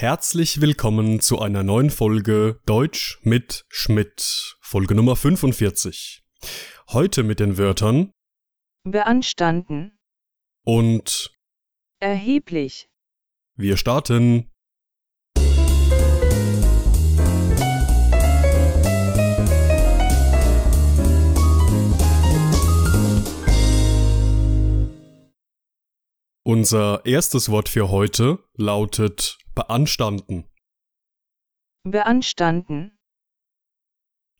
Herzlich willkommen zu einer neuen Folge Deutsch mit Schmidt, Folge Nummer 45. Heute mit den Wörtern beanstanden, und erheblich, wir starten. Unser erstes Wort für heute lautet beanstanden. beanstanden,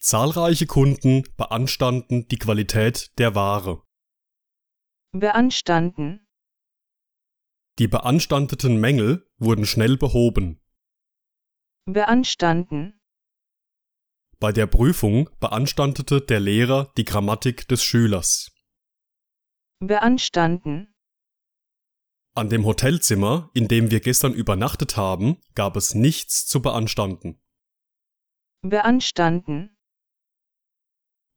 Zahlreiche Kunden beanstanden die Qualität der Ware. beanstanden, Die beanstandeten Mängel wurden schnell behoben. beanstanden, Bei der Prüfung beanstandete der Lehrer die Grammatik des Schülers. beanstanden, An dem Hotelzimmer, in dem wir gestern übernachtet haben, gab es nichts zu beanstanden. beanstanden,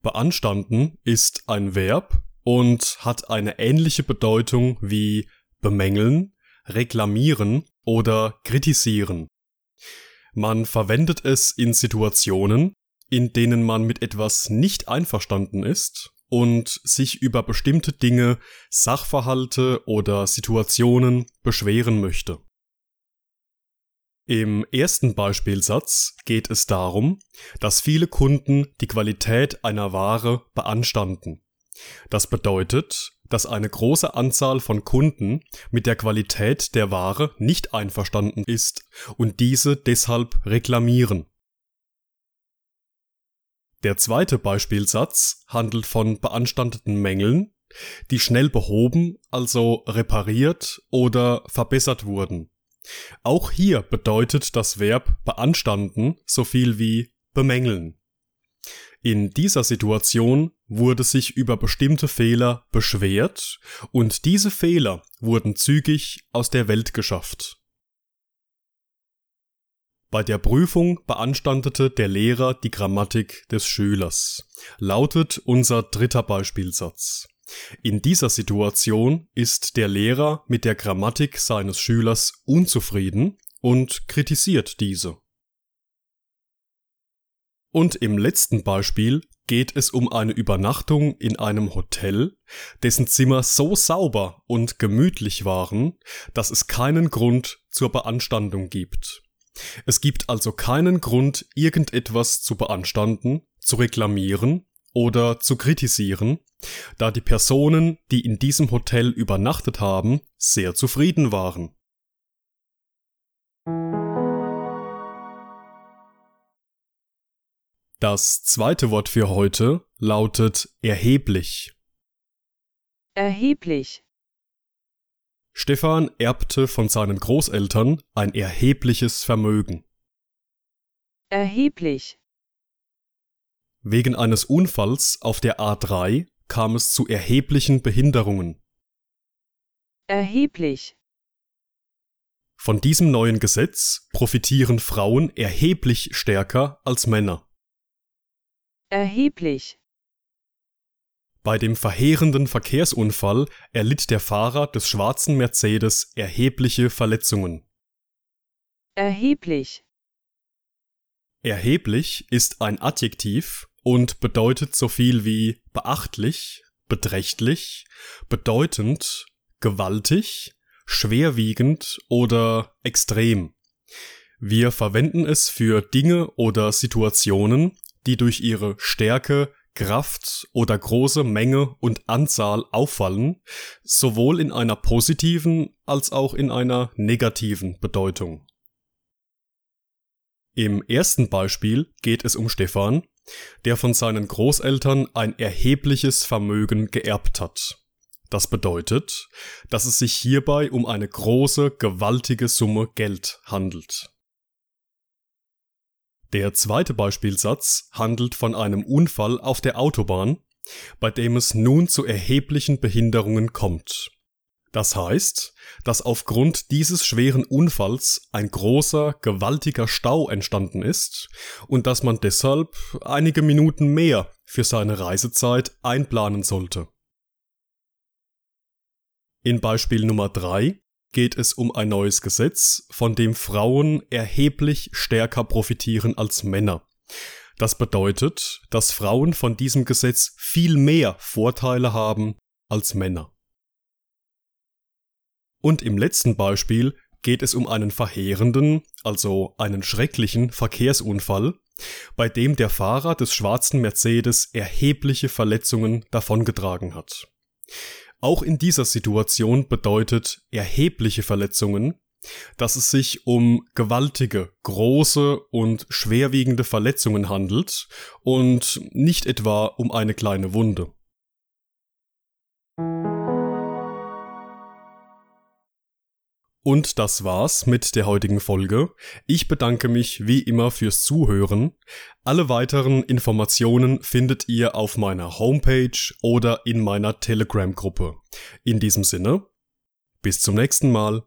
Beanstanden ist ein Verb und hat eine ähnliche Bedeutung wie bemängeln, reklamieren oder kritisieren. Man verwendet es in Situationen, in denen man mit etwas nicht einverstanden ist und sich über bestimmte Dinge, Sachverhalte oder Situationen beschweren möchte. Im ersten Beispielsatz geht es darum, dass viele Kunden die Qualität einer Ware beanstanden. Das bedeutet, dass eine große Anzahl von Kunden mit der Qualität der Ware nicht einverstanden ist und diese deshalb reklamieren. Der zweite Beispielsatz handelt von beanstandeten Mängeln, die schnell behoben, also repariert oder verbessert wurden. Auch hier bedeutet das Verb beanstanden so viel wie bemängeln. In dieser Situation wurde sich über bestimmte Fehler beschwert und diese Fehler wurden zügig aus der Welt geschafft. Bei der Prüfung beanstandete der Lehrer die Grammatik des Schülers, lautet unser dritter Beispielsatz. In dieser Situation ist der Lehrer mit der Grammatik seines Schülers unzufrieden und kritisiert diese. Und im letzten Beispiel geht es um eine Übernachtung in einem Hotel, dessen Zimmer so sauber und gemütlich waren, dass es keinen Grund zur Beanstandung gibt. Es gibt also keinen Grund, irgendetwas zu beanstanden, zu reklamieren oder zu kritisieren, da die Personen, die in diesem Hotel übernachtet haben, sehr zufrieden waren. Das zweite Wort für heute lautet erheblich. erheblich, Stefan erbte von seinen Großeltern ein erhebliches Vermögen. erheblich, Wegen eines Unfalls auf der A3 kam es zu erheblichen Behinderungen. erheblich, Von diesem neuen Gesetz profitieren Frauen erheblich stärker als Männer. erheblich, Bei dem verheerenden Verkehrsunfall erlitt der Fahrer des schwarzen Mercedes erhebliche Verletzungen. erheblich, Erheblich ist ein Adjektiv und bedeutet so viel wie beachtlich, beträchtlich, bedeutend, gewaltig, schwerwiegend oder extrem. Wir verwenden es für Dinge oder Situationen, die durch ihre Stärke, Kraft oder große Menge und Anzahl auffallen, sowohl in einer positiven als auch in einer negativen Bedeutung. Im ersten Beispiel geht es um Stefan, der von seinen Großeltern ein erhebliches Vermögen geerbt hat. Das bedeutet, dass es sich hierbei um eine große, gewaltige Summe Geld handelt. Der zweite Beispielsatz handelt von einem Unfall auf der Autobahn, bei dem es nun zu erheblichen Behinderungen kommt. Das heißt, dass aufgrund dieses schweren Unfalls ein großer, gewaltiger Stau entstanden ist und dass man deshalb einige Minuten mehr für seine Reisezeit einplanen sollte. In Beispiel Nummer 3 geht es um ein neues Gesetz, von dem Frauen erheblich stärker profitieren als Männer. Das bedeutet, dass Frauen von diesem Gesetz viel mehr Vorteile haben als Männer. Und im letzten Beispiel geht es um einen verheerenden, also einen schrecklichen Verkehrsunfall, bei dem der Fahrer des schwarzen Mercedes erhebliche Verletzungen davongetragen hat. Auch in dieser Situation bedeutet erhebliche Verletzungen, dass es sich um gewaltige, große und schwerwiegende Verletzungen handelt und nicht etwa um eine kleine Wunde. Und das war's mit der heutigen Folge. Ich bedanke mich wie immer fürs Zuhören. Alle weiteren Informationen findet ihr auf meiner Homepage oder in meiner Telegram-Gruppe. In diesem Sinne, bis zum nächsten Mal.